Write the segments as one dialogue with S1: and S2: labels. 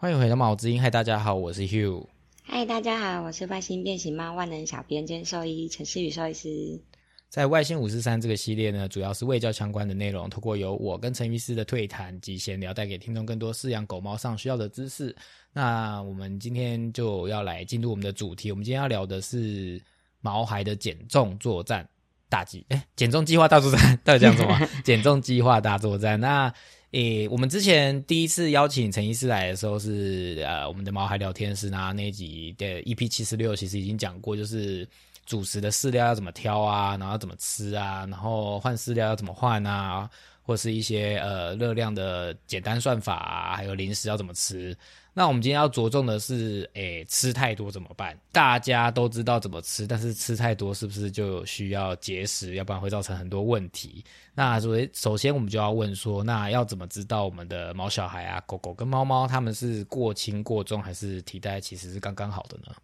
S1: 欢迎回到毛之音，嗨，大家好，我是 Hugh。
S2: 嗨，大家好，我是外星变形猫万能小编兼兽医陈思宇兽医师。
S1: 在外星五四三这个系列呢，主要是卫教相关的内容，透过由我跟陈医师的对谈及闲聊，带给听众更多饲养狗猫上需要的知识。那我们今天就要来进入我们的主题，我们今天要聊的是毛孩的减重作战大计，哎，减重计划大作战，到底这样说吗？减重计划大作战，那。诶，我们之前第一次邀请陈医师来的时候是呃，我们的毛孩聊天室那一集的 EP 七十六，其实已经讲过，就是主食的饲料要怎么挑啊，然后怎么吃啊，然后换饲料要怎么换啊，或是一些呃热量的简单算法啊，还有零食要怎么吃。那我们今天要着重的是，诶，吃太多怎么办？大家都知道怎么吃，但是吃太多是不是就需要节食？要不然会造成很多问题。那所以首先我们就要问说，那要怎么知道我们的毛小孩啊，狗狗跟猫猫它们是过轻过重，还是体态其实是刚刚好的呢？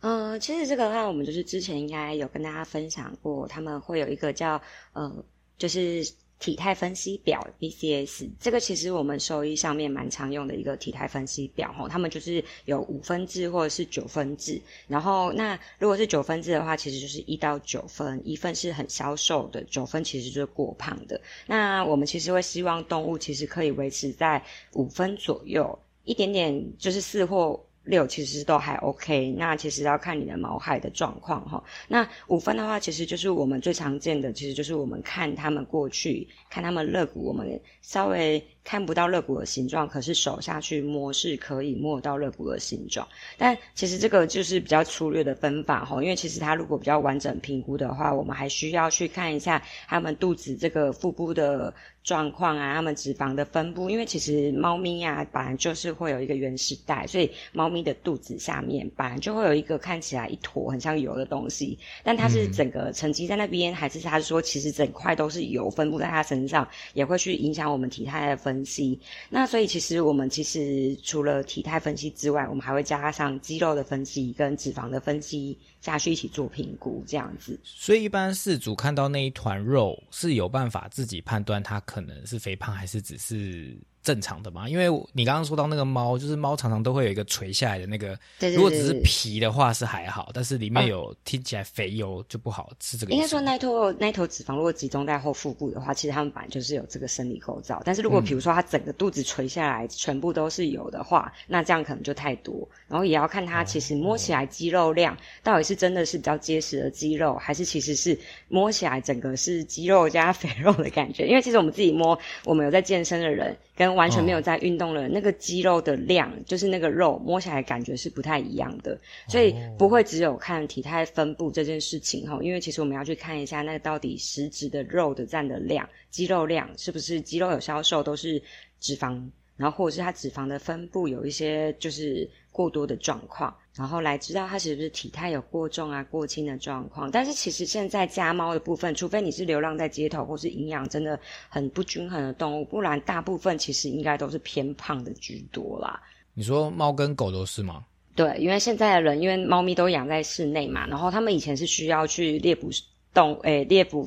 S2: 嗯，其实这个的话，我们就是之前应该有跟大家分享过，他们会有一个叫呃，就是。体态分析表 BCS 这个其实我们兽医上面蛮常用的一个体态分析表吼，他们就是有五分制或者是九分制，然后那如果是九分制的话，其实就是一到九分，一分是很消瘦的，九分其实就是过胖的。那我们其实会希望动物其实可以维持在五分左右，一点点就是四或。六其实都还 OK，那其实要看你的毛海的状况哈。那五分的话，其实就是我们最常见的，其实就是我们看他们过去，看他们肋骨，我们稍微。看不到肋骨的形状，可是手下去摸是可以摸到肋骨的形状。但其实这个就是比较粗略的分法哈，因为其实它如果比较完整评估的话，我们还需要去看一下它们肚子这个腹部的状况啊，它们脂肪的分布。因为其实猫咪呀，本来就是会有一个原始袋，所以猫咪的肚子下面本来就会有一个看起来一坨很像油的东西，但它是整个沉积在那边，还是它说其实整块都是油分布在它身上，也会去影响我们体态的分。分析，那所以其实我们其实除了体态分析之外，我们还会加上肌肉的分析跟脂肪的分析下去一起做评估，这样子。
S1: 所以一般事主看到那一团肉是有办法自己判断他可能是肥胖还是只是。正常的嘛，因为你刚刚说到那个猫，就是猫常常都会有一个垂下来的那个，对对对如果只是皮的话是还好，但是里面有听起来肥油就不好吃。这个
S2: 应该说那头那头脂肪如果集中在后腹部的话，其实它们本来就是有这个生理构造。但是如果比如说它整个肚子垂下来，全部都是油的话，那这样可能就太多。然后也要看它其实摸起来肌肉量到底是真的是比较结实的肌肉，还是其实是摸起来整个是肌肉加肥肉的感觉。因为其实我们自己摸，我们有在健身的人。跟完全没有在运动的那个肌肉的量，就是那个肉摸起来感觉是不太一样的，所以不会只有看体态分布这件事情哈，因为其实我们要去看一下那到底实质的肉的占的量，肌肉量是不是肌肉有消瘦都是脂肪，然后或者是它脂肪的分布有一些就是过多的状况。然后来知道它是不是体态有过重啊、过轻的状况。但是其实现在家猫的部分，除非你是流浪在街头或是营养真的很不均衡的动物，不然大部分其实应该都是偏胖的居多啦。
S1: 你说猫跟狗都是吗？
S2: 对，因为现在的人因为猫咪都养在室内嘛，然后他们以前是需要去猎捕动诶猎捕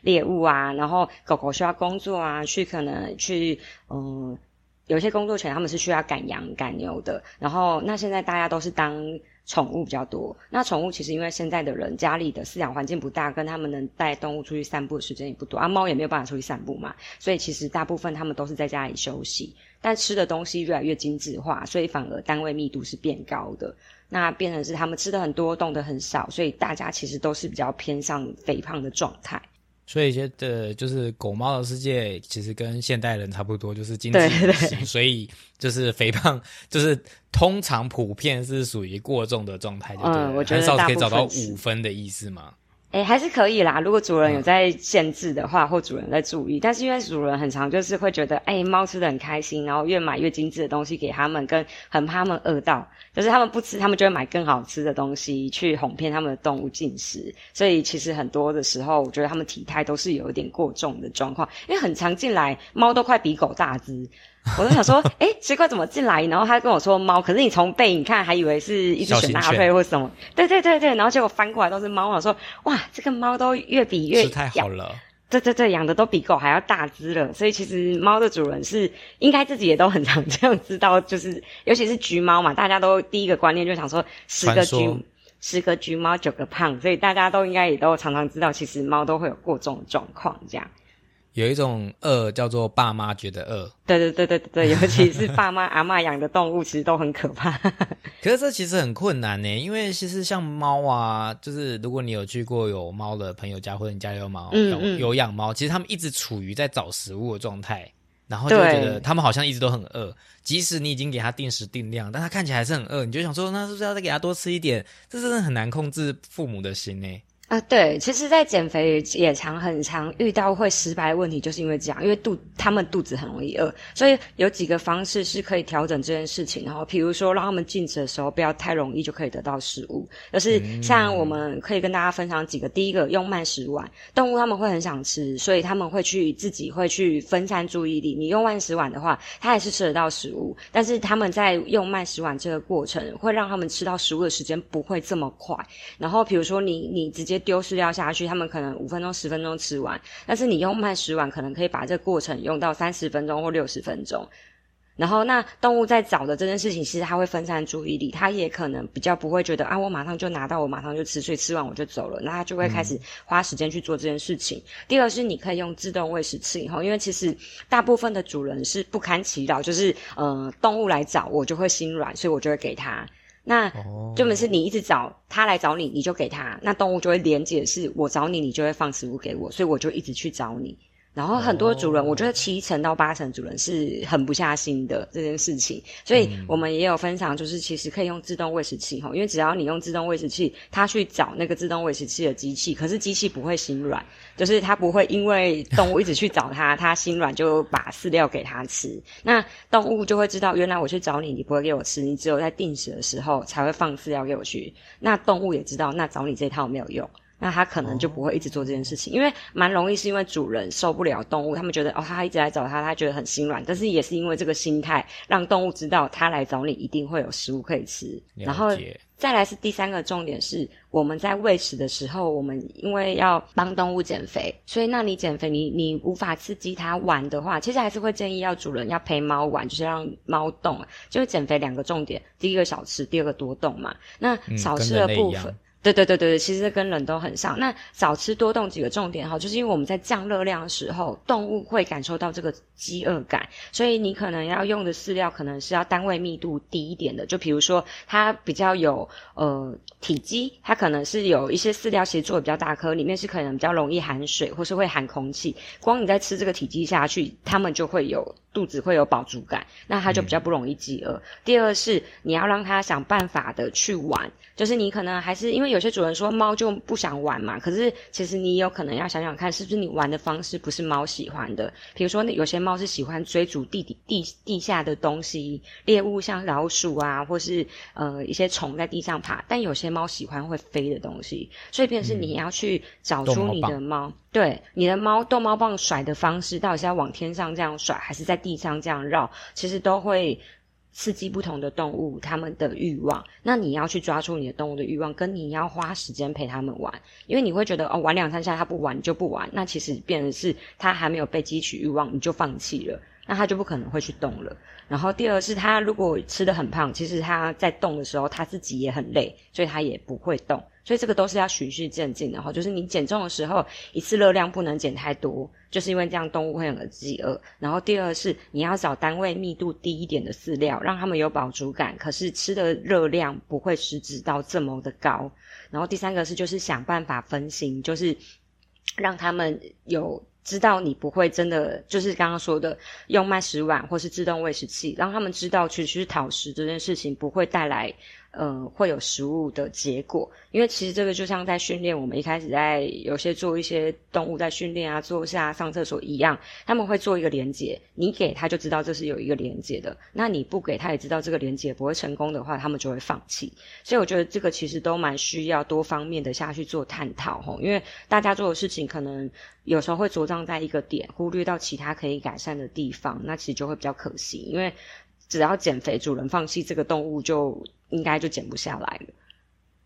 S2: 猎物啊，然后狗狗需要工作啊，去可能去嗯。有些工作犬他们是需要赶羊赶牛的，然后那现在大家都是当宠物比较多。那宠物其实因为现在的人家里的饲养环境不大，跟他们能带动物出去散步的时间也不多啊，猫也没有办法出去散步嘛，所以其实大部分他们都是在家里休息。但吃的东西越来越精致化，所以反而单位密度是变高的。那变成是他们吃的很多，动的很少，所以大家其实都是比较偏向肥胖的状态。
S1: 所以觉得就是狗猫的世界其实跟现代人差不多，就是精致型，所以就是肥胖，就是通常普遍是属于过重的状态，
S2: 嗯，我觉得
S1: 很少可以找到五分的意思嘛。
S2: 哎，还是可以啦。如果主人有在限制的话，或主人在注意，但是因为主人很常就是会觉得，哎，猫吃的很开心，然后越买越精致的东西给他们，跟很怕他们饿到，就是他们不吃，他们就会买更好吃的东西去哄骗他们的动物进食。所以其实很多的时候，我觉得他们体态都是有一点过重的状况，因为很常进来，猫都快比狗大只。我就想说，哎，奇怪，怎么进来？然后他跟我说猫，可是你从背影看，还以为是一只雪纳瑞或什么。对对对对，然后结果翻过来都是猫。我说，哇，这个猫都越比越
S1: 太好了。
S2: 对对对养的都比狗还要大只了，所以其实猫的主人是应该自己也都很常这样知道，就是尤其是橘猫嘛，大家都第一个观念就想说十个橘十个橘猫九个胖，所以大家都应该也都常常知道，其实猫都会有过重的状况这样。
S1: 有一种饿叫做爸妈觉得饿，
S2: 对对对对对，尤其是爸妈阿妈养的动物，其实都很可怕。
S1: 可是这其实很困难呢，因为其实像猫啊，就是如果你有去过有猫的朋友家，或者你家有猫，有有养猫，其实他们一直处于在找食物的状态，然后就觉得他们好像一直都很饿，即使你已经给他定时定量，但他看起来还是很饿，你就想说，那是不是要再给他多吃一点？这真的很难控制父母的心呢。
S2: 啊，对，其实，在减肥也常很常遇到会失败的问题，就是因为这样，因为肚他们肚子很容易饿，所以有几个方式是可以调整这件事情。然后，比如说让他们进食的时候不要太容易就可以得到食物，就是像我们可以跟大家分享几个。第一个，用慢食碗，动物他们会很想吃，所以他们会去自己会去分散注意力。你用慢食碗的话，它还是吃得到食物，但是他们在用慢食碗这个过程，会让他们吃到食物的时间不会这么快。然后，比如说你你直接。丢饲料下去，他们可能五分钟、十分钟吃完，但是你用慢食碗，可能可以把这个过程用到三十分钟或六十分钟。然后，那动物在找的这件事情，其实它会分散注意力，它也可能比较不会觉得啊，我马上就拿到，我马上就吃，所以吃完我就走了，那它就会开始花时间去做这件事情。第二是你可以用自动喂食器，以后因为其实大部分的主人是不堪其扰，就是呃动物来找我就会心软，所以我就会给它。那根本是你一直找他来找你，你就给他。那动物就会连接，是我找你，你就会放食物给我，所以我就一直去找你。然后很多主人，我觉得七成到八成主人是狠不下心的这件事情，所以我们也有分享，就是其实可以用自动喂食器哈，因为只要你用自动喂食器，它去找那个自动喂食器的机器，可是机器不会心软，就是它不会因为动物一直去找它，它心软就把饲料给它吃。那动物就会知道，原来我去找你，你不会给我吃，你只有在定时的时候才会放饲料给我去。那动物也知道，那找你这套没有用。那他可能就不会一直做这件事情，因为蛮容易是因为主人受不了动物，他们觉得哦，他一直来找他，他觉得很心软。但是也是因为这个心态，让动物知道他来找你一定会有食物可以吃。然后再来是第三个重点是，我们在喂食的时候，我们因为要帮动物减肥，所以那你减肥，你你无法刺激它玩的话，其实还是会建议要主人要陪猫玩，就是让猫动。就是减肥两个重点，第一个少吃，第二个多动嘛。那少吃的部分。对对对对对其实跟人都很像。那少吃多动几个重点哈，就是因为我们在降热量的时候，动物会感受到这个饥饿感，所以你可能要用的饲料可能是要单位密度低一点的。就比如说它比较有呃体积，它可能是有一些饲料其实做的比较大颗，里面是可能比较容易含水或是会含空气。光你在吃这个体积下去，它们就会有肚子会有饱足感，那它就比较不容易饥饿。第二是你要让它想办法的去玩，就是你可能还是因为。有些主人说猫就不想玩嘛，可是其实你有可能要想想看，是不是你玩的方式不是猫喜欢的？比如说，有些猫是喜欢追逐地底地地下的东西，猎物像老鼠啊，或是呃一些虫在地上爬，但有些猫喜欢会飞的东西，所以便是你要去找出你的猫，对你的猫逗猫棒甩的方式，到底是要往天上这样甩，还是在地上这样绕，其实都会。刺激不同的动物，它们的欲望。那你要去抓住你的动物的欲望，跟你要花时间陪它们玩，因为你会觉得哦，玩两三下它不玩就不玩，那其实变成是它还没有被激起欲望，你就放弃了，那他就不可能会去动了。然后第二是他如果吃的很胖，其实他在动的时候他自己也很累，所以他也不会动。所以这个都是要循序渐进的哈，就是你减重的时候，一次热量不能减太多，就是因为这样动物会很饥饿。然后第二是你要找单位密度低一点的饲料，让他们有饱足感，可是吃的热量不会实质到这么的高。然后第三个是就是想办法分心，就是让他们有知道你不会真的就是刚刚说的用慢食碗或是自动喂食器，让他们知道去去讨食这件事情不会带来。嗯，会有食物的结果，因为其实这个就像在训练，我们一开始在有些做一些动物在训练啊，坐下上厕所一样，他们会做一个连接，你给他就知道这是有一个连接的，那你不给他也知道这个连接不会成功的话，他们就会放弃。所以我觉得这个其实都蛮需要多方面的下去做探讨吼，因为大家做的事情可能有时候会着重在一个点，忽略到其他可以改善的地方，那其实就会比较可惜，因为只要减肥，主人放弃这个动物就。应该就减不下来了。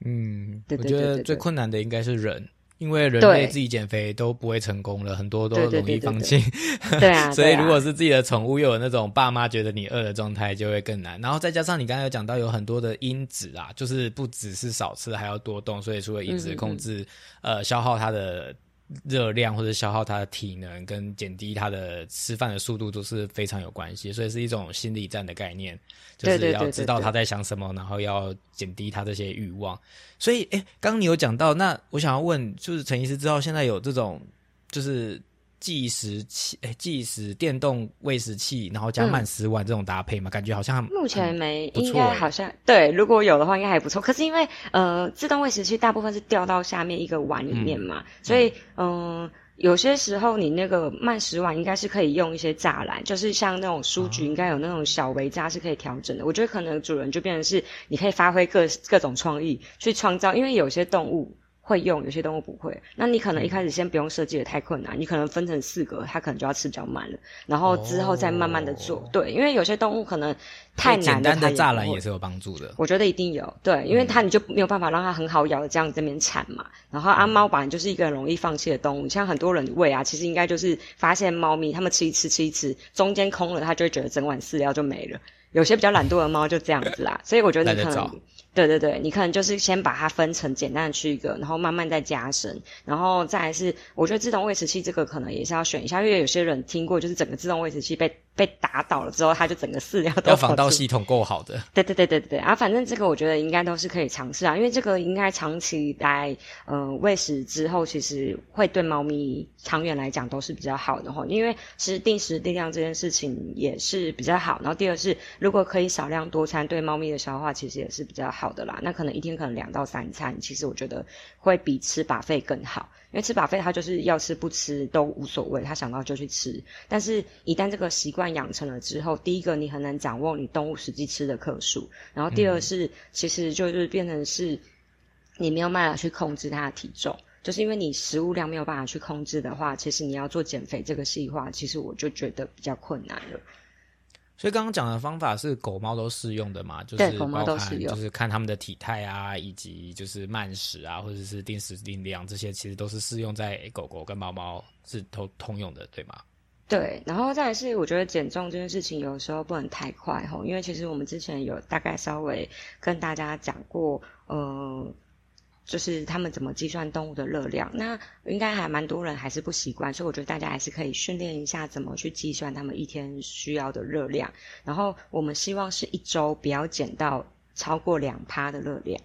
S1: 嗯，我觉得最困难的应该是人，因为人类自己减肥都不会成功了，很多都容易放弃。
S2: 对啊，
S1: 所以如果是自己的宠物，又有那种爸妈觉得你饿的状态，就会更难。然后再加上你刚才有讲到有很多的因子啊，就是不只是少吃，还要多动。所以除了饮食控制，呃，消耗它的。热量或者消耗他的体能，跟减低他的吃饭的速度都是非常有关系，所以是一种心理战的概念，就是要知道他在想什么，然后要减低他这些欲望。所以，哎，刚刚你有讲到，那我想要问，就是陈医师知道现在有这种，就是。计时器，哎，计时电动喂食器，然后加慢食碗这种搭配嘛，感觉好像
S2: 目前没，应该好像对，如果有的话应该还不错。可是因为呃，自动喂食器大部分是掉到下面一个碗里面嘛，所以嗯，有些时候你那个慢食碗应该是可以用一些栅栏，就是像那种书局应该有那种小围栅是可以调整的。我觉得可能主人就变成是你可以发挥各各种创意去创造，因为有些动物。会用有些动物不会，那你可能一开始先不用设计的太困难，你可能分成四格，它可能就要吃比较慢了，然后之后再慢慢的做。对，因为有些动物可能太难
S1: 简单的栅栏也是有帮助的。
S2: 我觉得一定有，对，因为它你就没有办法让它很好咬的这样这边铲嘛。然后阿猫本来就是一个容易放弃的动物，像很多人喂啊，其实应该就是发现猫咪它们吃一吃吃一吃，中间空了，它就会觉得整碗饲料就没了。有些比较懒惰的猫就这样子啦，所以我觉得你可能。对对对，你可能就是先把它分成简单的区隔，然后慢慢再加深，然后再来是，我觉得自动喂食器这个可能也是要选一下，因为有些人听过就是整个自动喂食器被。被打倒了之后，它就整个饲料都
S1: 要防盗系统够好的。
S2: 对对对对对啊，反正这个我觉得应该都是可以尝试啊，因为这个应该长期来嗯喂食之后，其实会对猫咪长远来讲都是比较好的哈。因为其实定时定量这件事情也是比较好。然后第二是，如果可以少量多餐，对猫咪的消化其实也是比较好的啦。那可能一天可能两到三餐，其实我觉得会比吃把费更好。因为吃把费，他就是要吃不吃都无所谓，他想到就去吃。但是，一旦这个习惯养成了之后，第一个你很难掌握你动物实际吃的克数，然后第二是，其实就是变成是，你没有办法去控制它的体重，就是因为你食物量没有办法去控制的话，其实你要做减肥这个细化，其实我就觉得比较困难了。
S1: 所以刚刚讲的方法是狗猫都适用的嘛？就是
S2: 狗猫都
S1: 适用，就是看它们的体态啊，以及就是慢食啊，或者是定时定量这些，其实都是适用在狗狗跟猫猫是通通用的，对吗？
S2: 对，然后再是我觉得减重这件事情有时候不能太快吼，因为其实我们之前有大概稍微跟大家讲过，嗯。就是他们怎么计算动物的热量，那应该还蛮多人还是不习惯，所以我觉得大家还是可以训练一下怎么去计算他们一天需要的热量。然后我们希望是一周不要减到超过两趴的热量，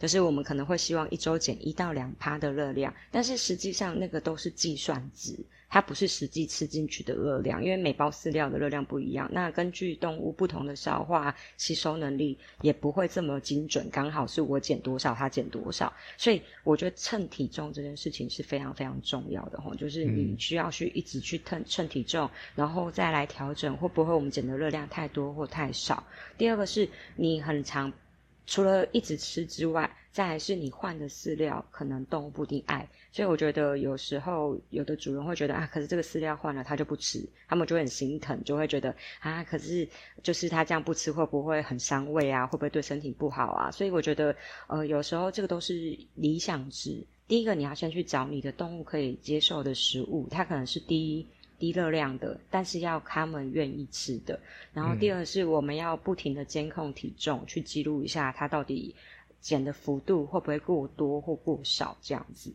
S2: 就是我们可能会希望一周减一到两趴的热量，但是实际上那个都是计算值。它不是实际吃进去的热量，因为每包饲料的热量不一样。那根据动物不同的消化吸收能力，也不会这么精准，刚好是我减多少，它减多少。所以我觉得称体重这件事情是非常非常重要的吼，就是你需要去一直去称称体重，然后再来调整会不会我们减的热量太多或太少。第二个是你很长，除了一直吃之外。再来是你换的饲料，可能动物不一定爱，所以我觉得有时候有的主人会觉得啊，可是这个饲料换了它就不吃，他们就很心疼，就会觉得啊，可是就是它这样不吃会不会很伤胃啊？会不会对身体不好啊？所以我觉得呃，有时候这个都是理想值。第一个你要先去找你的动物可以接受的食物，它可能是低低热量的，但是要他们愿意吃的。然后第二是我们要不停的监控体重，去记录一下它到底。减的幅度会不会过多或过少？这样子。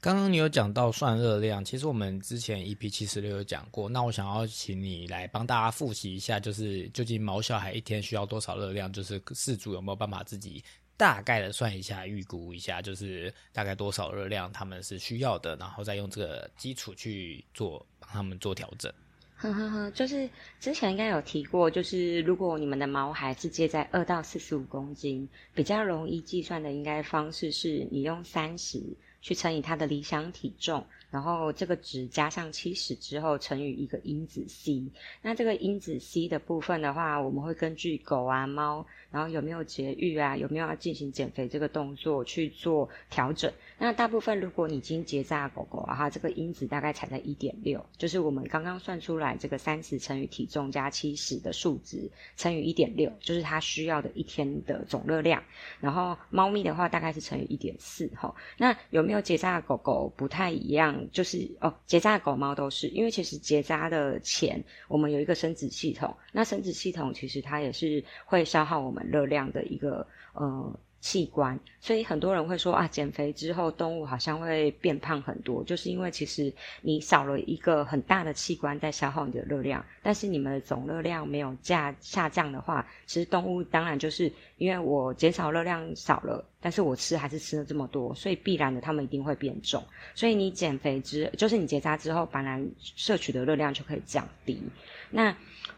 S1: 刚刚你有讲到算热量，其实我们之前 EP 七十六有讲过。那我想要请你来帮大家复习一下，就是究竟毛小孩一天需要多少热量？就是饲主有没有办法自己大概的算一下、预估一下，就是大概多少热量他们是需要的，然后再用这个基础去做帮他们做调整。
S2: 呵呵呵，就是之前应该有提过，就是如果你们的毛孩是接在二到四十五公斤，比较容易计算的应该方式是你用三十去乘以它的理想体重。然后这个值加上七十之后乘以一个因子 c，那这个因子 c 的部分的话，我们会根据狗啊猫，然后有没有节育啊，有没有要进行减肥这个动作去做调整。那大部分如果你已经结扎狗狗啊，哈，这个因子大概才在一点六，就是我们刚刚算出来这个三十乘以体重加七十的数值乘以一点六，就是它需要的一天的总热量。然后猫咪的话大概是乘以一点四，哈。那有没有结扎的狗狗不太一样，就是哦，结扎的狗猫都是，因为其实结扎的前，我们有一个生殖系统，那生殖系统其实它也是会消耗我们热量的一个呃。器官，所以很多人会说啊，减肥之后动物好像会变胖很多，就是因为其实你少了一个很大的器官在消耗你的热量，但是你们的总热量没有下下降的话，其实动物当然就是因为我减少热量少了，但是我吃还是吃了这么多，所以必然的它们一定会变重。所以你减肥之，就是你结扎之后，本来摄取的热量就可以降低。那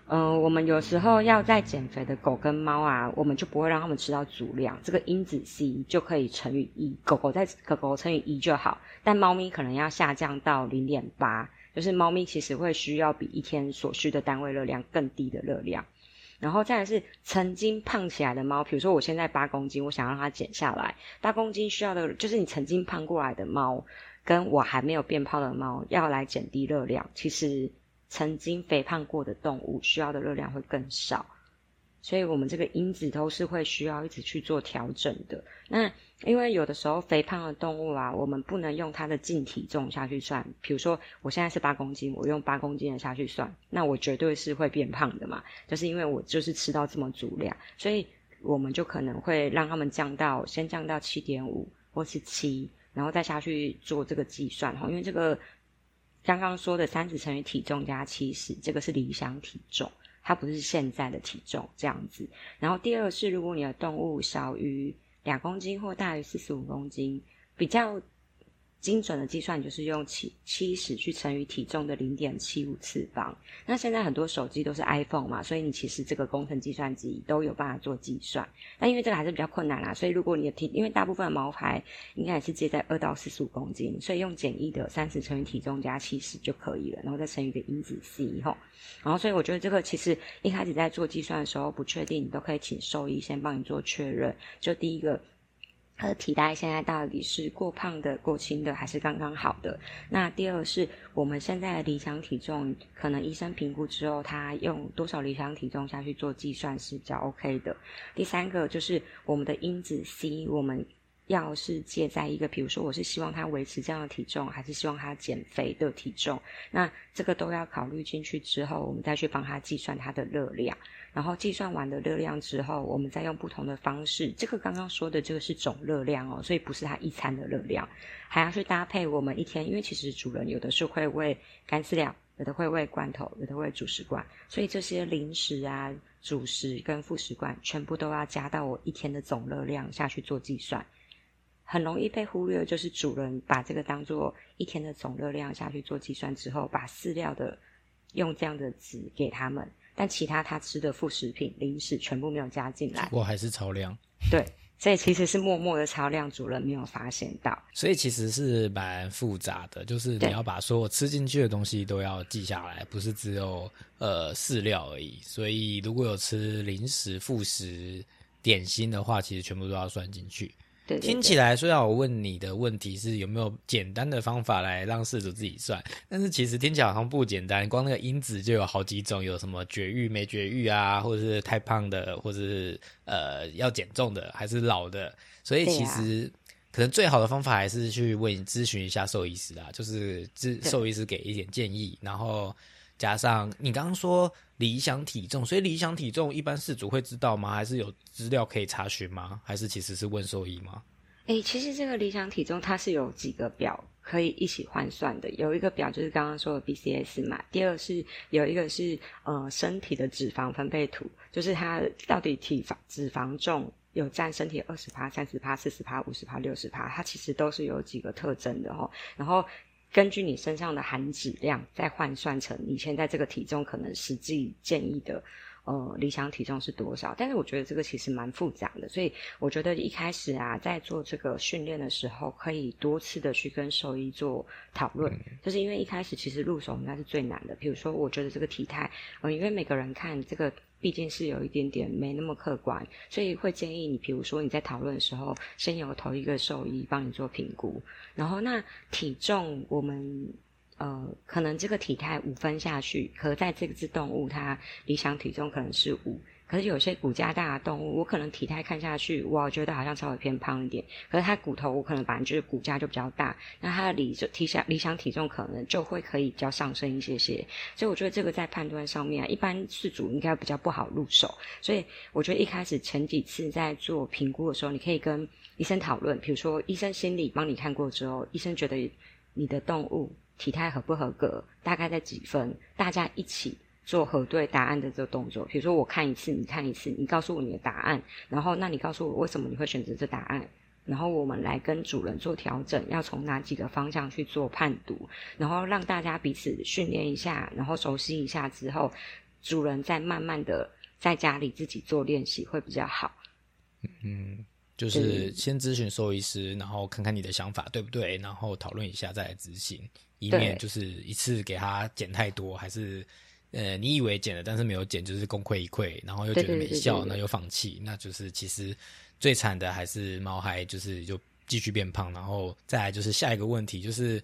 S2: 嗯，我们有时候要在减肥的狗跟猫啊，我们就不会让它们吃到足量，这个因子 C 就可以乘以一，狗狗在狗狗乘以一就好，但猫咪可能要下降到零点八，就是猫咪其实会需要比一天所需的单位热量更低的热量。然后再来是曾经胖起来的猫，比如说我现在八公斤，我想让它减下来，八公斤需要的就是你曾经胖过来的猫，跟我还没有变胖的猫要来减低热量，其实。曾经肥胖过的动物需要的热量会更少，所以我们这个因子都是会需要一直去做调整的。那因为有的时候肥胖的动物啊，我们不能用它的净体重下去算。比如说我现在是八公斤，我用八公斤的下去算，那我绝对是会变胖的嘛。就是因为我就是吃到这么足量，所以我们就可能会让他们降到先降到七点五或是七，然后再下去做这个计算哈，因为这个。刚刚说的三十乘以体重加七十，这个是理想体重，它不是现在的体重这样子。然后第二是，如果你的动物小于两公斤或大于四十五公斤，比较。精准的计算就是用七七十去乘以体重的零点七五次方。那现在很多手机都是 iPhone 嘛，所以你其实这个工程计算机都有办法做计算。那因为这个还是比较困难啦，所以如果你的体，因为大部分的毛孩应该也是接在二到四十五公斤，所以用简易的三十乘以体重加七十就可以了，然后再乘以个因子 c 吼。然后所以我觉得这个其实一开始在做计算的时候不确定，你都可以请兽医先帮你做确认。就第一个。他的体态现在到底是过胖的、过轻的，还是刚刚好的？那第二是我们现在的理想体重，可能医生评估之后，他用多少理想体重下去做计算是比较 OK 的。第三个就是我们的因子 C，我们要是借在一个，比如说我是希望他维持这样的体重，还是希望他减肥的体重，那这个都要考虑进去之后，我们再去帮他计算他的热量。然后计算完的热量之后，我们再用不同的方式。这个刚刚说的这个是总热量哦，所以不是它一餐的热量，还要去搭配我们一天。因为其实主人有的是会喂干饲料，有的会喂罐头，有的喂主食罐，所以这些零食啊、主食跟副食罐全部都要加到我一天的总热量下去做计算。很容易被忽略，就是主人把这个当做一天的总热量下去做计算之后，把饲料的用这样的值给他们。但其他他吃的副食品、零食全部没有加进来，
S1: 我还是超量。
S2: 对，所以其实是默默的超量，主人没有发现到。
S1: 所以其实是蛮复杂的，就是你要把所有吃进去的东西都要记下来，不是只有呃饲料而已。所以如果有吃零食、副食、点心的话，其实全部都要算进去。听起来虽然我问你的问题是有没有简单的方法来让饲主自己算，但是其实听起来好像不简单。光那个因子就有好几种，有什么绝育没绝育啊，或者是太胖的，或者是呃要减重的，还是老的。所以其实可能最好的方法还是去问咨询一下兽医师啊，就是咨兽医师给一点建议，然后加上你刚刚说理想体重，所以理想体重一般饲主会知道吗？还是有资料可以查询吗？还是其实是问兽医吗？
S2: 哎，其实这个理想体重它是有几个表可以一起换算的。有一个表就是刚刚说的 BCS 嘛，第二是有一个是呃身体的脂肪分配图，就是它到底体脂肪重有占身体二十趴、三十趴、四十趴、五十趴、六十趴，它其实都是有几个特征的哈。然后根据你身上的含脂量，再换算成你现在这个体重可能实际建议的。呃，理想体重是多少？但是我觉得这个其实蛮复杂的，所以我觉得一开始啊，在做这个训练的时候，可以多次的去跟兽医做讨论，就是因为一开始其实入手应该是最难的。比如说，我觉得这个体态，呃，因为每个人看这个毕竟是有一点点没那么客观，所以会建议你，比如说你在讨论的时候，先由头一个兽医帮你做评估，然后那体重我们。呃，可能这个体态五分下去，可在这只动物它理想体重可能是五，可是有些骨架大的动物，我可能体态看下去，我觉得好像稍微偏胖一点，可是它骨头我可能本来就是骨架就比较大，那它的理体想理想体重可能就会可以比较上升一些些。所以我觉得这个在判断上面，一般饲主应该比较不好入手。所以我觉得一开始前几次在做评估的时候，你可以跟医生讨论，比如说医生心里帮你看过之后，医生觉得你的动物体态合不合格，大概在几分，大家一起。做核对答案的这个动作，比如说我看一次，你看一次，你告诉我你的答案，然后那你告诉我为什么你会选择这答案，然后我们来跟主人做调整，要从哪几个方向去做判读，然后让大家彼此训练一下，然后熟悉一下之后，主人再慢慢的在家里自己做练习会比较好。
S1: 嗯，就是先咨询兽医师，然后看看你的想法对不对，然后讨论一下再来执行，以免就是一次给他减太多，还是。呃，你以为减了，但是没有减，就是功亏一篑，然后又觉得没效，那又放弃，那就是其实最惨的还是猫孩，就是就继续变胖，然后再来就是下一个问题，就是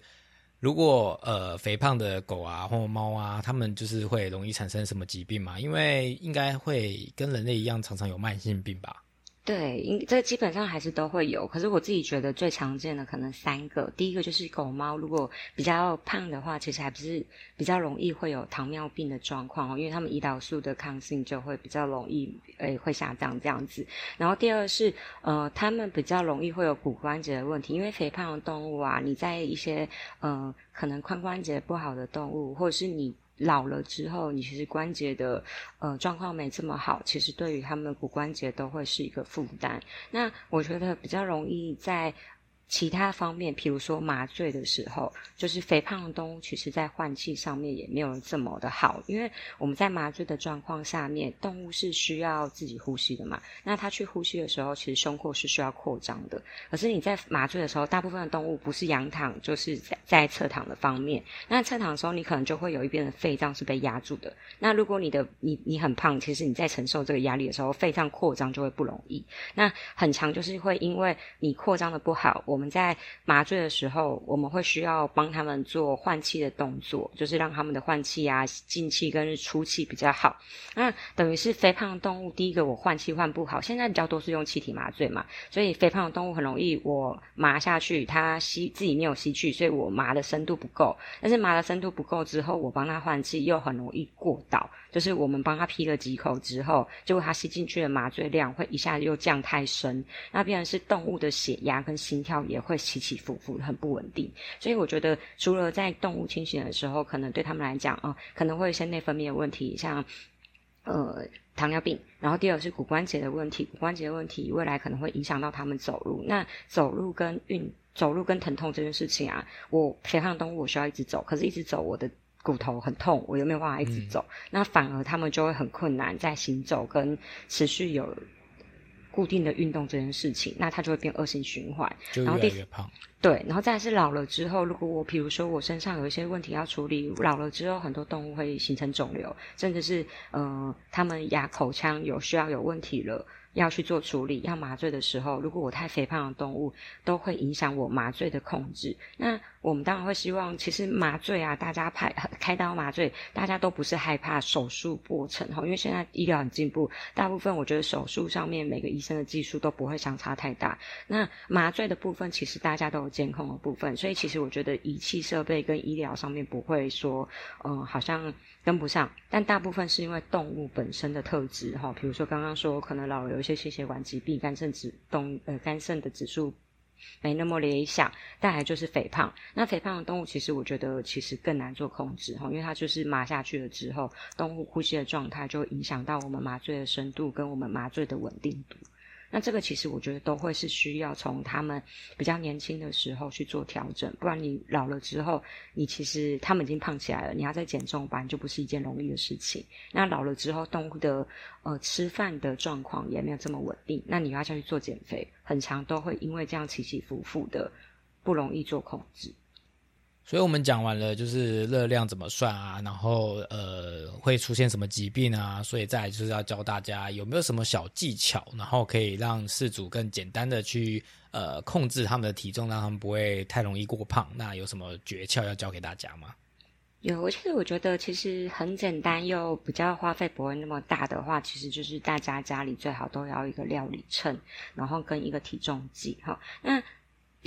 S1: 如果呃肥胖的狗啊或猫啊，它们就是会容易产生什么疾病嘛？因为应该会跟人类一样，常常有慢性病吧。
S2: 对，应这基本上还是都会有。可是我自己觉得最常见的可能三个。第一个就是狗猫，如果比较胖的话，其实还不是比较容易会有糖尿病的状况哦，因为它们胰岛素的抗性就会比较容易诶会下降这样子。然后第二是呃，它们比较容易会有骨关节的问题，因为肥胖的动物啊，你在一些呃可能髋关节不好的动物，或者是你。老了之后，你其实关节的呃状况没这么好，其实对于他们的骨关节都会是一个负担。那我觉得比较容易在。其他方面，譬如说麻醉的时候，就是肥胖的动物，其实在换气上面也没有这么的好，因为我们在麻醉的状况下面，动物是需要自己呼吸的嘛。那它去呼吸的时候，其实胸廓是需要扩张的。可是你在麻醉的时候，大部分的动物不是仰躺，就是在在侧躺的方面。那侧躺的时候，你可能就会有一边的肺脏是被压住的。那如果你的你你很胖，其实你在承受这个压力的时候，肺脏扩张就会不容易。那很强就是会因为你扩张的不好，我。我们在麻醉的时候，我们会需要帮他们做换气的动作，就是让他们的换气啊、进气跟出气比较好。那等于是肥胖的动物，第一个我换气换不好，现在比较多是用气体麻醉嘛，所以肥胖的动物很容易我麻下去，它吸自己没有吸去，所以我麻的深度不够。但是麻的深度不够之后，我帮他换气又很容易过倒。就是我们帮他劈了几口之后，结果他吸进去的麻醉量会一下子又降太深，那必然是动物的血压跟心跳也会起起伏伏，很不稳定。所以我觉得，除了在动物清醒的时候，可能对他们来讲啊，可能会有一些内分泌的问题，像呃糖尿病。然后第二是骨关节的问题，骨关节的问题未来可能会影响到他们走路。那走路跟运走路跟疼痛这件事情啊，我肥胖动物我需要一直走，可是一直走我的。骨头很痛，我又没有办法一直走，那反而他们就会很困难在行走跟持续有固定的运动这件事情，那它就会变恶性循环，
S1: 然后越来越胖。
S2: 对，然后再是老了之后，如果我比如说我身上有一些问题要处理，老了之后很多动物会形成肿瘤，甚至是呃，他们牙口腔有需要有问题了。要去做处理，要麻醉的时候，如果我太肥胖的动物，都会影响我麻醉的控制。那我们当然会希望，其实麻醉啊，大家拍开刀麻醉，大家都不是害怕手术过程哈，因为现在医疗很进步，大部分我觉得手术上面每个医生的技术都不会相差太大。那麻醉的部分，其实大家都有监控的部分，所以其实我觉得仪器设备跟医疗上面不会说，嗯，好像。跟不上，但大部分是因为动物本身的特质哈，比如说刚刚说可能老有一些心血管疾病，肝肾指动呃肝肾的指数没那么理想，再来就是肥胖。那肥胖的动物其实我觉得其实更难做控制哈，因为它就是麻下去了之后，动物呼吸的状态就影响到我们麻醉的深度跟我们麻醉的稳定度。那这个其实我觉得都会是需要从他们比较年轻的时候去做调整，不然你老了之后，你其实他们已经胖起来了，你要再减重，反正就不是一件容易的事情。那老了之后，动物的呃吃饭的状况也没有这么稳定，那你要下去做减肥，很长都会因为这样起起伏伏的，不容易做控制。
S1: 所以我们讲完了，就是热量怎么算啊，然后呃会出现什么疾病啊，所以再就是要教大家有没有什么小技巧，然后可以让饲主更简单的去呃控制他们的体重，让他们不会太容易过胖。那有什么诀窍要教给大家吗？
S2: 有，其实我觉得其实很简单又比较花费不会那么大的话，其实就是大家家里最好都要一个料理秤，然后跟一个体重计哈。那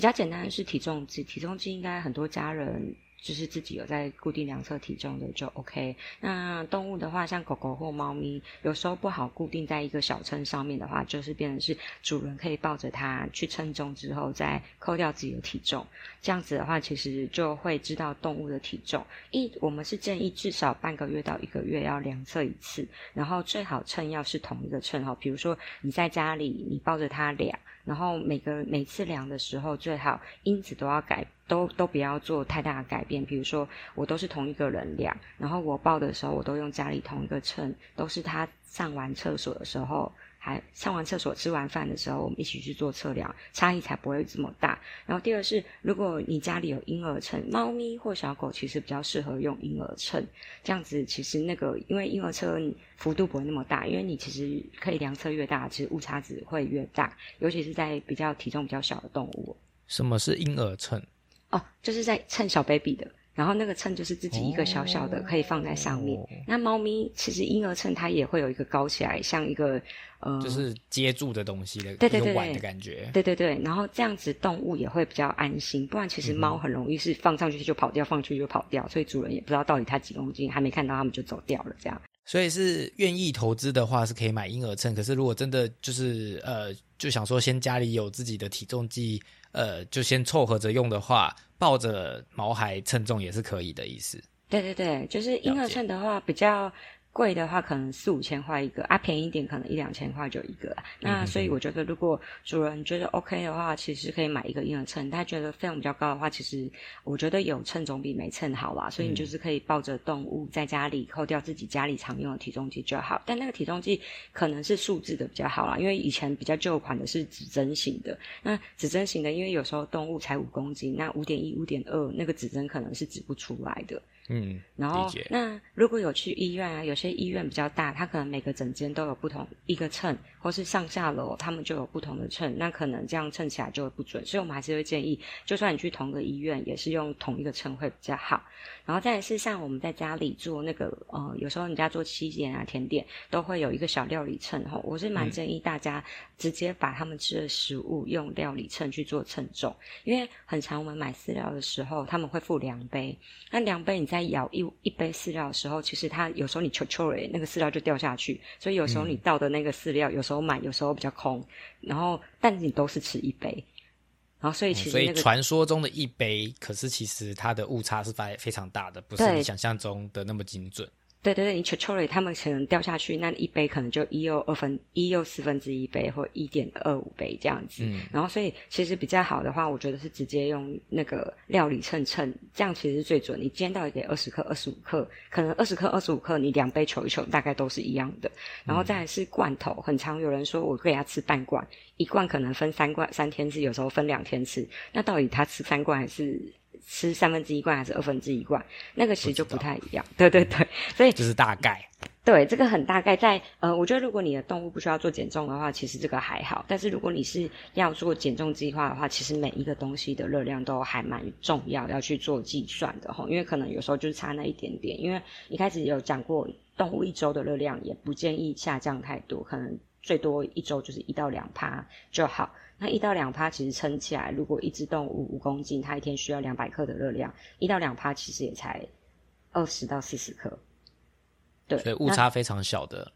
S2: 比较简单的是体重计，体重计应该很多家人。就是自己有在固定量测体重的就 OK。那动物的话，像狗狗或猫咪，有时候不好固定在一个小秤上面的话，就是变成是主人可以抱着它去称重之后，再扣掉自己的体重。这样子的话，其实就会知道动物的体重。一，我们是建议至少半个月到一个月要量测一次，然后最好称要是同一个称哈。比如说你在家里，你抱着它量。然后每个每次量的时候，最好因子都要改，都都不要做太大的改变。比如说，我都是同一个人量，然后我报的时候，我都用家里同一个秤，都是他上完厕所的时候。还上完厕所、吃完饭的时候，我们一起去做测量，差异才不会这么大。然后第二是，如果你家里有婴儿秤，猫咪或小狗其实比较适合用婴儿秤，这样子其实那个因为婴儿秤幅度不会那么大，因为你其实可以量测越大，其实误差值会越大，尤其是在比较体重比较小的动物。
S1: 什么是婴儿秤？
S2: 哦，就是在称小 baby 的。然后那个秤就是自己一个小小的，可以放在上面。那猫咪其实婴儿秤它也会有一个高起来，像一个呃，
S1: 就是接住的东西的，
S2: 对对对
S1: 碗的感觉。
S2: 对对对，然后这样子动物也会比较安心。不然其实猫很容易是放上去就跑掉，放出去就跑掉，所以主人也不知道到底它几公斤，还没看到它们就走掉了。这样。
S1: 所以是愿意投资的话是可以买婴儿秤，可是如果真的就是呃，就想说先家里有自己的体重计。呃，就先凑合着用的话，抱着毛孩称重也是可以的意思。
S2: 对对对，就是婴儿秤的话比较。贵的话可能四五千块一个啊，便宜一点可能一两千块就一个。那所以我觉得，如果主人觉得 OK 的话，其实可以买一个婴儿秤。他觉得费用比较高的话，其实我觉得有秤总比没秤好啦。所以你就是可以抱着动物在家里扣掉自己家里常用的体重计就好。但那个体重计可能是数字的比较好啦，因为以前比较旧款的是指针型的。那指针型的，因为有时候动物才五公斤，那五点一、五点二那个指针可能是指不出来的。
S1: 嗯，
S2: 然后那如果有去医院啊，有些医院比较大，它可能每个诊间都有不同一个秤，或是上下楼他们就有不同的秤，那可能这样称起来就会不准，所以我们还是会建议，就算你去同个医院，也是用同一个秤会比较好。然后再是像我们在家里做那个呃，有时候人家做西点啊、甜点，都会有一个小料理秤哈，我是蛮建议大家直接把他们吃的食物用料理秤去做称重，因为很常我们买饲料的时候，他们会付量杯，那量杯你在舀一一杯饲料的时候，其实它有时候你球球诶，那个饲料就掉下去，所以有时候你倒的那个饲料有时候满，有时候比较空，然后但你都是吃一杯，然后所以其实
S1: 所以传说中的一杯，可是其实它的误差是非非常大的，不是你想象中的那么精准。
S2: 对对对，你 c h o 他们可能掉下去，那一杯可能就一又二分一又四分之一杯，或一点二五杯这样子。嗯，然后所以其实比较好的话，我觉得是直接用那个料理秤称，这样其实是最准。你今天到底给二十克、二十五克，可能二十克、二十五克，你两杯求一求，大概都是一样的。然后再来是罐头，很常有人说我给他吃半罐，一罐可能分三罐三天吃，有时候分两天吃。那到底他吃三罐还是？吃三分之一罐还是二分之一罐，那个其实就不太一样。对对对，所以
S1: 就是大概。
S2: 对，这个很大概在呃，我觉得如果你的动物不需要做减重的话，其实这个还好。但是如果你是要做减重计划的话，其实每一个东西的热量都还蛮重要，要去做计算的吼。因为可能有时候就是差那一点点。因为一开始有讲过，动物一周的热量也不建议下降太多，可能最多一周就是一到两趴就好。那一到两趴其实撑起来，如果一只动物五公斤，它一天需要两百克的热量，一到两趴其实也才二十到四十克，对，
S1: 所以误差非常小的。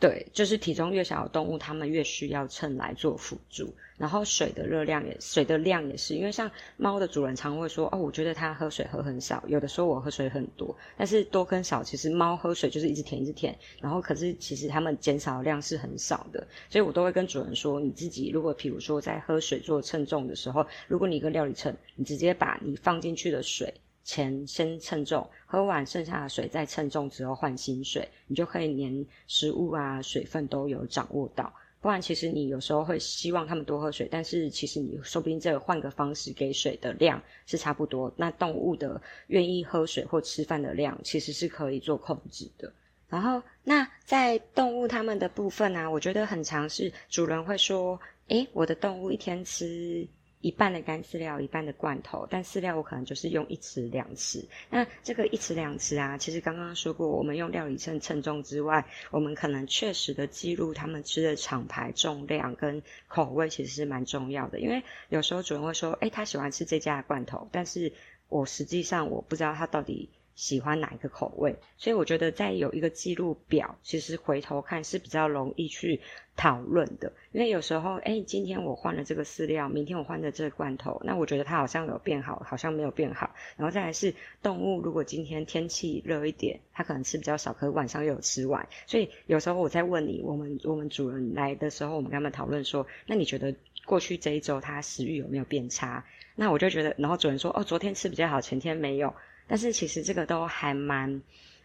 S2: 对，就是体重越小的动物，它们越需要秤来做辅助。然后水的热量也，水的量也是，因为像猫的主人常会说，哦，我觉得它喝水喝很少，有的时候我喝水很多，但是多跟少，其实猫喝水就是一直舔一直舔，然后可是其实它们减少的量是很少的，所以我都会跟主人说，你自己如果譬如说在喝水做称重的时候，如果你一个料理秤，你直接把你放进去的水。前先称重，喝完剩下的水再称重之后换新水，你就可以连食物啊水分都有掌握到。不然其实你有时候会希望他们多喝水，但是其实你说不定这个换个方式给水的量是差不多。那动物的愿意喝水或吃饭的量其实是可以做控制的。然后那在动物它们的部分呢，我觉得很常是主人会说：“诶，我的动物一天吃。”一半的干饲料，一半的罐头，但饲料我可能就是用一匙两匙。那这个一匙两匙啊，其实刚刚说过，我们用料理秤称重之外，我们可能确实的记录他们吃的厂牌重量跟口味，其实是蛮重要的。因为有时候主人会说，哎，他喜欢吃这家的罐头，但是我实际上我不知道他到底。喜欢哪一个口味，所以我觉得在有一个记录表，其实回头看是比较容易去讨论的。因为有时候，哎，今天我换了这个饲料，明天我换了这个罐头，那我觉得它好像有变好，好像没有变好。然后再来是动物，如果今天天气热一点，它可能吃比较少，可晚上又有吃完。所以有时候我在问你，我们我们主人来的时候，我们跟他们讨论说，那你觉得过去这一周它食欲有没有变差？那我就觉得，然后主人说，哦，昨天吃比较好，前天没有。但是其实这个都还蛮，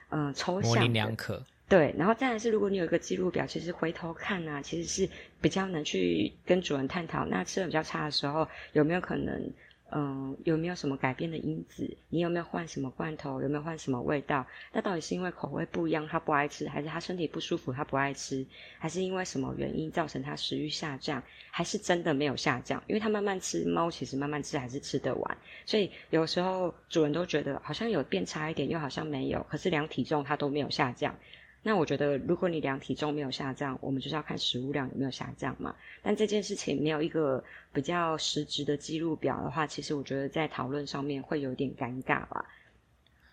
S2: 嗯，抽象，模
S1: 棱两可。
S2: 对，然后再来是，如果你有一个记录表，其实回头看呢，其实是比较能去跟主人探讨，那吃的比较差的时候，有没有可能？嗯，有没有什么改变的因子？你有没有换什么罐头？有没有换什么味道？那到底是因为口味不一样，他不爱吃，还是他身体不舒服，他不爱吃？还是因为什么原因造成他食欲下降？还是真的没有下降？因为他慢慢吃，猫其实慢慢吃还是吃得完。所以有时候主人都觉得好像有变差一点，又好像没有。可是量体重它都没有下降。那我觉得，如果你量体重没有下降，我们就是要看食物量有没有下降嘛。但这件事情没有一个比较实质的记录表的话，其实我觉得在讨论上面会有点尴尬吧。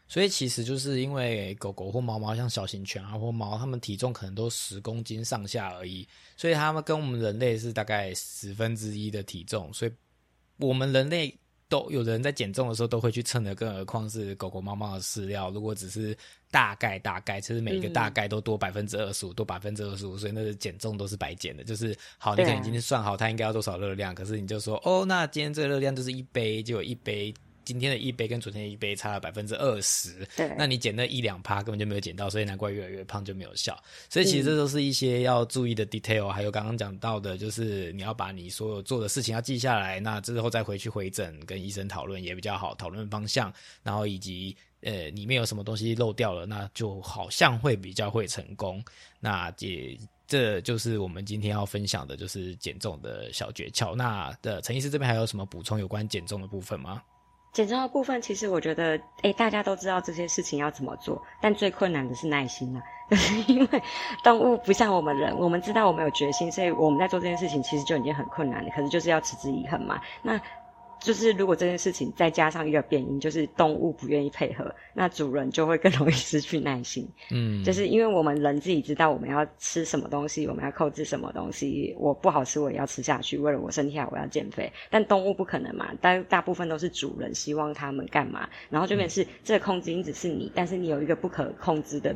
S1: 所以其实就是因为狗狗或猫猫，像小型犬啊或猫，它们体重可能都十公斤上下而已，所以它们跟我们人类是大概十分之一的体重，所以我们人类。都有人在减重的时候都会去称的，更何况是狗狗、猫猫的饲料。如果只是大概大概，其实每一个大概都多百分之二十五，多百分之二十五，所以那个减重都是白减的。就是好，你可能今天算好它应该要多少热量，可是你就说哦，那今天这个热量就是一杯，就有一杯。今天的一杯跟昨天的一杯差了百分之二十，
S2: 对，
S1: 那你减那一两趴根本就没有减到，所以难怪越来越胖就没有效。所以其实这都是一些要注意的 detail，还有刚刚讲到的，就是你要把你所有做的事情要记下来，那之后再回去回诊跟医生讨论也比较好，讨论方向，然后以及呃里面有什么东西漏掉了，那就好像会比较会成功。那也这就是我们今天要分享的，就是减重的小诀窍。那的陈医师这边还有什么补充有关减重的部分吗？
S2: 减重的部分，其实我觉得，哎，大家都知道这些事情要怎么做，但最困难的是耐心啊，就 是因为动物不像我们人，我们知道我们有决心，所以我们在做这件事情其实就已经很困难了，可是就是要持之以恒嘛。那就是如果这件事情再加上一个变因，就是动物不愿意配合，那主人就会更容易失去耐心。嗯，就是因为我们人自己知道我们要吃什么东西，我们要控制什么东西，我不好吃我也要吃下去，为了我身体好我要减肥。但动物不可能嘛，但大部分都是主人希望他们干嘛，然后这边是这个控制因子是你，但是你有一个不可控制的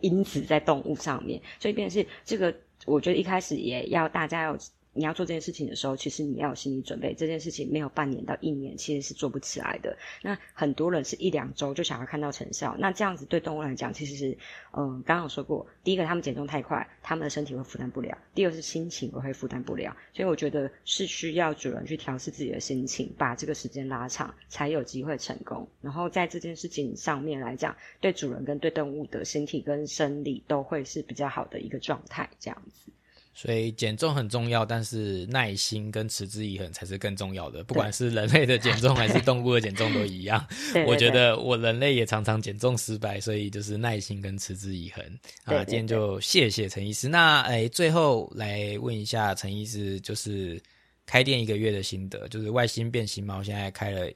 S2: 因子在动物上面，所以变是这个，我觉得一开始也要大家要。你要做这件事情的时候，其实你要有心理准备。这件事情没有半年到一年，其实是做不起来的。那很多人是一两周就想要看到成效，那这样子对动物来讲，其实是，嗯，刚刚有说过，第一个他们减重太快，他们的身体会负担不了；第二是心情我会负担不了。所以我觉得是需要主人去调试自己的心情，把这个时间拉长，才有机会成功。然后在这件事情上面来讲，对主人跟对动物的身体跟生理都会是比较好的一个状态，这样子。
S1: 所以减重很重要，但是耐心跟持之以恒才是更重要的。不管是人类的减重 还是动物的减重都一样。我觉得我人类也常常减重失败，所以就是耐心跟持之以恒啊。今天就谢谢陈医师。那哎，最后来问一下陈医师，就是开店一个月的心得，就是外星变形猫现在开了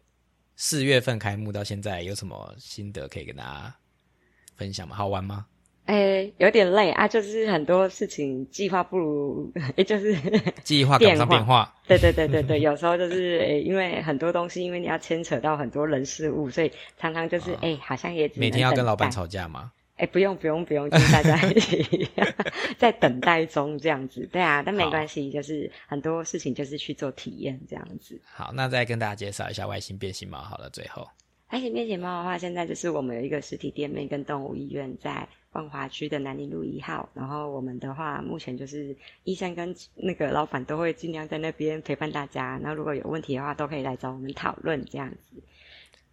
S1: 四月份开幕到现在，有什么心得可以跟大家分享吗？好玩吗？
S2: 哎，有点累啊，就是很多事情计划不如，哎，就是
S1: 计划赶不上变化。
S2: 对对对对对，有时候就是诶，因为很多东西，因为你要牵扯到很多人事物，所以常常就是哎，好像也
S1: 每天要跟老板吵架吗？
S2: 哎，不用不用不用，就是大家一起在等待中这样子。对啊，但没关系，就是很多事情就是去做体验这样子。
S1: 好，那再跟大家介绍一下外星变形猫好了，最后。
S2: 外星变形猫的话，现在就是我们有一个实体店面跟动物医院在。万华区的南宁路一号，然后我们的话，目前就是医生跟那个老板都会尽量在那边陪伴大家。那如果有问题的话，都可以来找我们讨论这样子。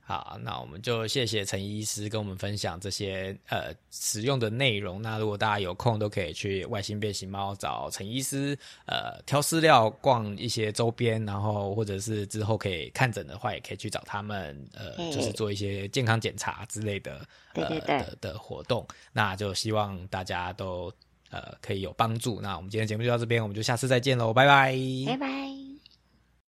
S1: 好，那我们就谢谢陈医师跟我们分享这些呃实用的内容。那如果大家有空，都可以去外星变形猫找陈医师，呃，挑饲料、逛一些周边，然后或者是之后可以看诊的话，也可以去找他们，呃，就是做一些健康检查之类的，
S2: 对对对
S1: 的的活动。那就希望大家都呃可以有帮助。那我们今天节目就到这边，我们就下次再见喽，拜拜，
S2: 拜拜。